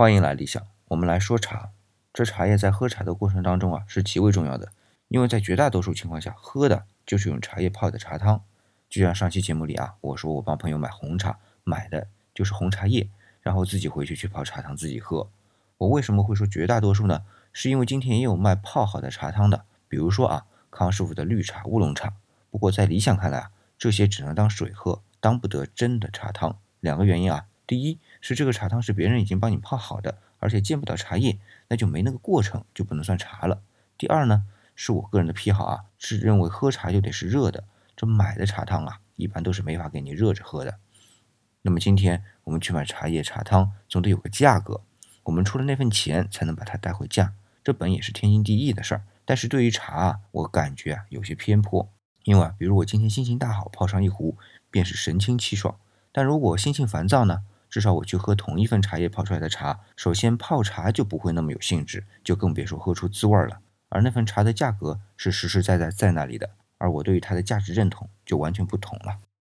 欢迎来理想，我们来说茶。这茶叶在喝茶的过程当中啊，是极为重要的，因为在绝大多数情况下，喝的就是用茶叶泡的茶汤。就像上期节目里啊，我说我帮朋友买红茶，买的就是红茶叶，然后自己回去去泡茶汤自己喝。我为什么会说绝大多数呢？是因为今天也有卖泡好的茶汤的，比如说啊，康师傅的绿茶、乌龙茶。不过在理想看来啊，这些只能当水喝，当不得真的茶汤。两个原因啊，第一是这个茶汤是别人已经帮你泡好的，而且见不到茶叶，那就没那个过程，就不能算茶了。第二呢，是我个人的癖好啊，是认为喝茶就得是热的。这买的茶汤啊，一般都是没法给你热着喝的。那么今天我们去买茶叶茶汤，总得有个价格，我们出了那份钱才能把它带回家，这本也是天经地义的事儿。但是对于茶啊，我感觉啊有些偏颇，因为啊，比如我今天心情大好，泡上一壶，便是神清气爽；但如果心情烦躁呢，至少我去喝同一份茶叶泡出来的茶，首先泡茶就不会那么有兴致，就更别说喝出滋味了。而那份茶的价格是实实在在在那里的。而我对于它的价值认同就完全不同了。